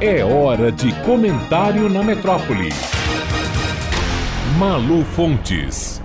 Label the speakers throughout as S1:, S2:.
S1: É hora de comentário na metrópole. Malu Fontes.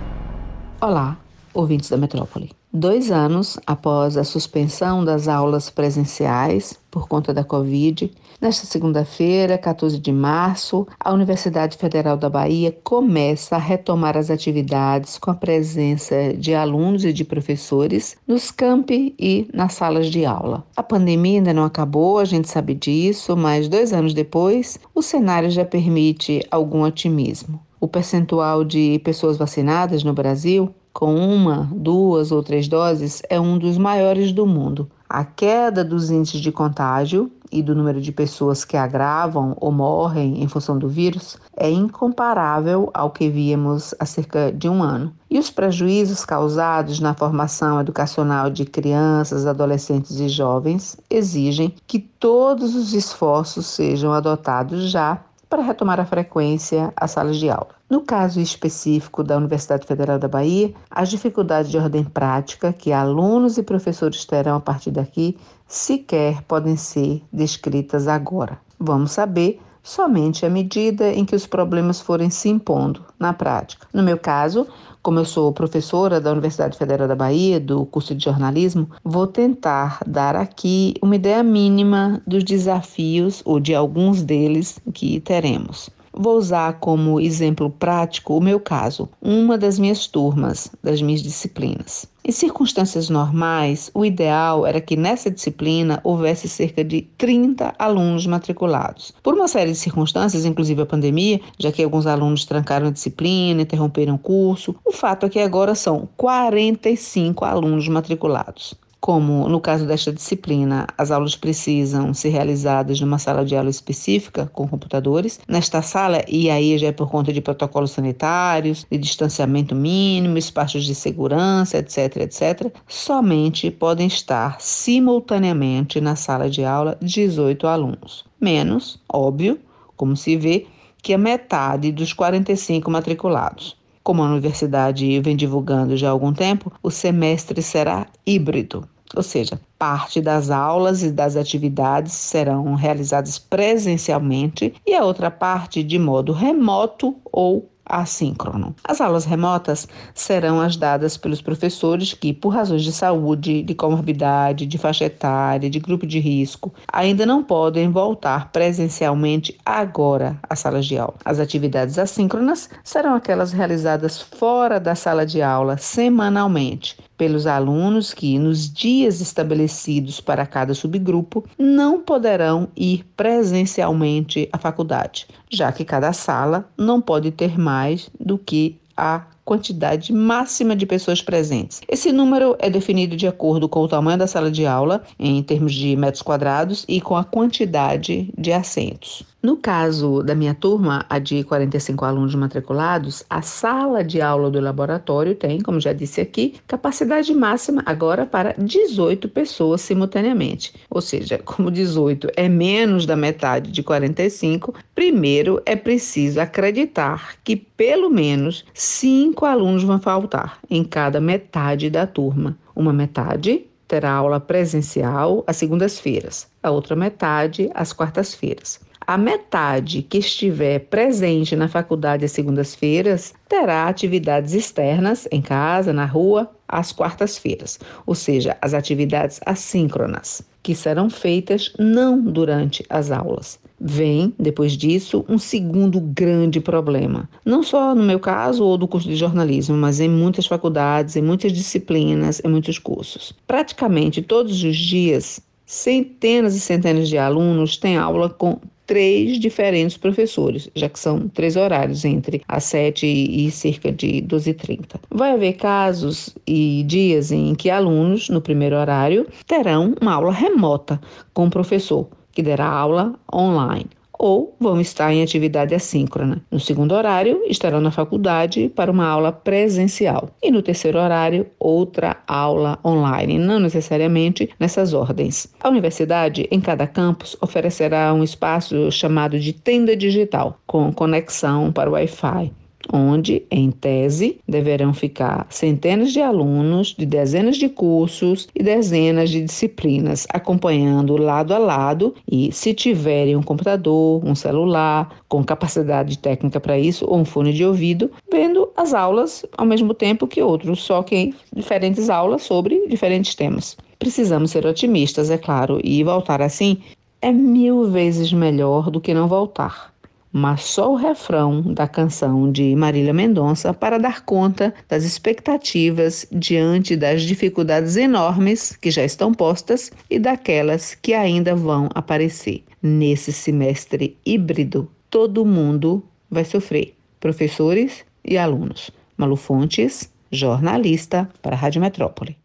S2: Olá, ouvintes da metrópole. Dois anos após a suspensão das aulas presenciais por conta da Covid, nesta segunda-feira, 14 de março, a Universidade Federal da Bahia começa a retomar as atividades com a presença de alunos e de professores nos campi e nas salas de aula. A pandemia ainda não acabou, a gente sabe disso, mas dois anos depois, o cenário já permite algum otimismo. O percentual de pessoas vacinadas no Brasil com uma, duas ou três doses é um dos maiores do mundo. A queda dos índices de contágio e do número de pessoas que agravam ou morrem em função do vírus é incomparável ao que víamos há cerca de um ano. E os prejuízos causados na formação educacional de crianças, adolescentes e jovens exigem que todos os esforços sejam adotados já para retomar a frequência às salas de aula. No caso específico da Universidade Federal da Bahia, as dificuldades de ordem prática que alunos e professores terão a partir daqui sequer podem ser descritas agora. Vamos saber somente à medida em que os problemas forem se impondo na prática. No meu caso, como eu sou professora da Universidade Federal da Bahia, do curso de jornalismo, vou tentar dar aqui uma ideia mínima dos desafios ou de alguns deles que teremos. Vou usar como exemplo prático o meu caso, uma das minhas turmas, das minhas disciplinas. Em circunstâncias normais, o ideal era que nessa disciplina houvesse cerca de 30 alunos matriculados. Por uma série de circunstâncias, inclusive a pandemia, já que alguns alunos trancaram a disciplina, interromperam o curso, o fato é que agora são 45 alunos matriculados. Como no caso desta disciplina, as aulas precisam ser realizadas numa sala de aula específica com computadores, nesta sala, e aí já é por conta de protocolos sanitários, de distanciamento mínimo, espaços de segurança, etc, etc, somente podem estar simultaneamente na sala de aula 18 alunos. Menos, óbvio, como se vê, que a metade dos 45 matriculados. Como a universidade vem divulgando já há algum tempo, o semestre será híbrido ou seja, parte das aulas e das atividades serão realizadas presencialmente e a outra parte de modo remoto ou assíncrono. As aulas remotas serão as dadas pelos professores que, por razões de saúde, de comorbidade, de faixa etária, de grupo de risco, ainda não podem voltar presencialmente agora às salas de aula. As atividades assíncronas serão aquelas realizadas fora da sala de aula semanalmente pelos alunos que, nos dias estabelecidos para cada subgrupo, não poderão ir presencialmente à faculdade, já que cada sala não pode ter mais do que a quantidade máxima de pessoas presentes. Esse número é definido de acordo com o tamanho da sala de aula, em termos de metros quadrados, e com a quantidade de assentos. No caso da minha turma, a de 45 alunos matriculados, a sala de aula do laboratório tem, como já disse aqui, capacidade máxima agora para 18 pessoas simultaneamente. Ou seja, como 18 é menos da metade de 45, primeiro é preciso acreditar que pelo menos 5 alunos vão faltar em cada metade da turma. Uma metade terá aula presencial às segundas-feiras, a outra metade às quartas-feiras. A metade que estiver presente na faculdade às segundas-feiras terá atividades externas em casa, na rua, às quartas-feiras, ou seja, as atividades assíncronas, que serão feitas não durante as aulas. Vem, depois disso, um segundo grande problema. Não só no meu caso ou do curso de jornalismo, mas em muitas faculdades, em muitas disciplinas, em muitos cursos. Praticamente todos os dias, centenas e centenas de alunos têm aula com três diferentes professores, já que são três horários entre as 7 e cerca de 12h30. Vai haver casos e dias em que alunos, no primeiro horário, terão uma aula remota com o professor, que dará aula online ou vão estar em atividade assíncrona. No segundo horário, estarão na faculdade para uma aula presencial. E no terceiro horário, outra aula online, não necessariamente nessas ordens. A universidade, em cada campus, oferecerá um espaço chamado de tenda digital, com conexão para o Wi-Fi onde, em tese, deverão ficar centenas de alunos de dezenas de cursos e dezenas de disciplinas, acompanhando lado a lado e, se tiverem um computador, um celular, com capacidade técnica para isso, ou um fone de ouvido, vendo as aulas ao mesmo tempo que outros, só que diferentes aulas sobre diferentes temas. Precisamos ser otimistas, é claro, e voltar assim é mil vezes melhor do que não voltar mas só o refrão da canção de Marília Mendonça para dar conta das expectativas diante das dificuldades enormes que já estão postas e daquelas que ainda vão aparecer. Nesse semestre híbrido, todo mundo vai sofrer, professores e alunos. Malu Fontes, jornalista para a Rádio Metrópole.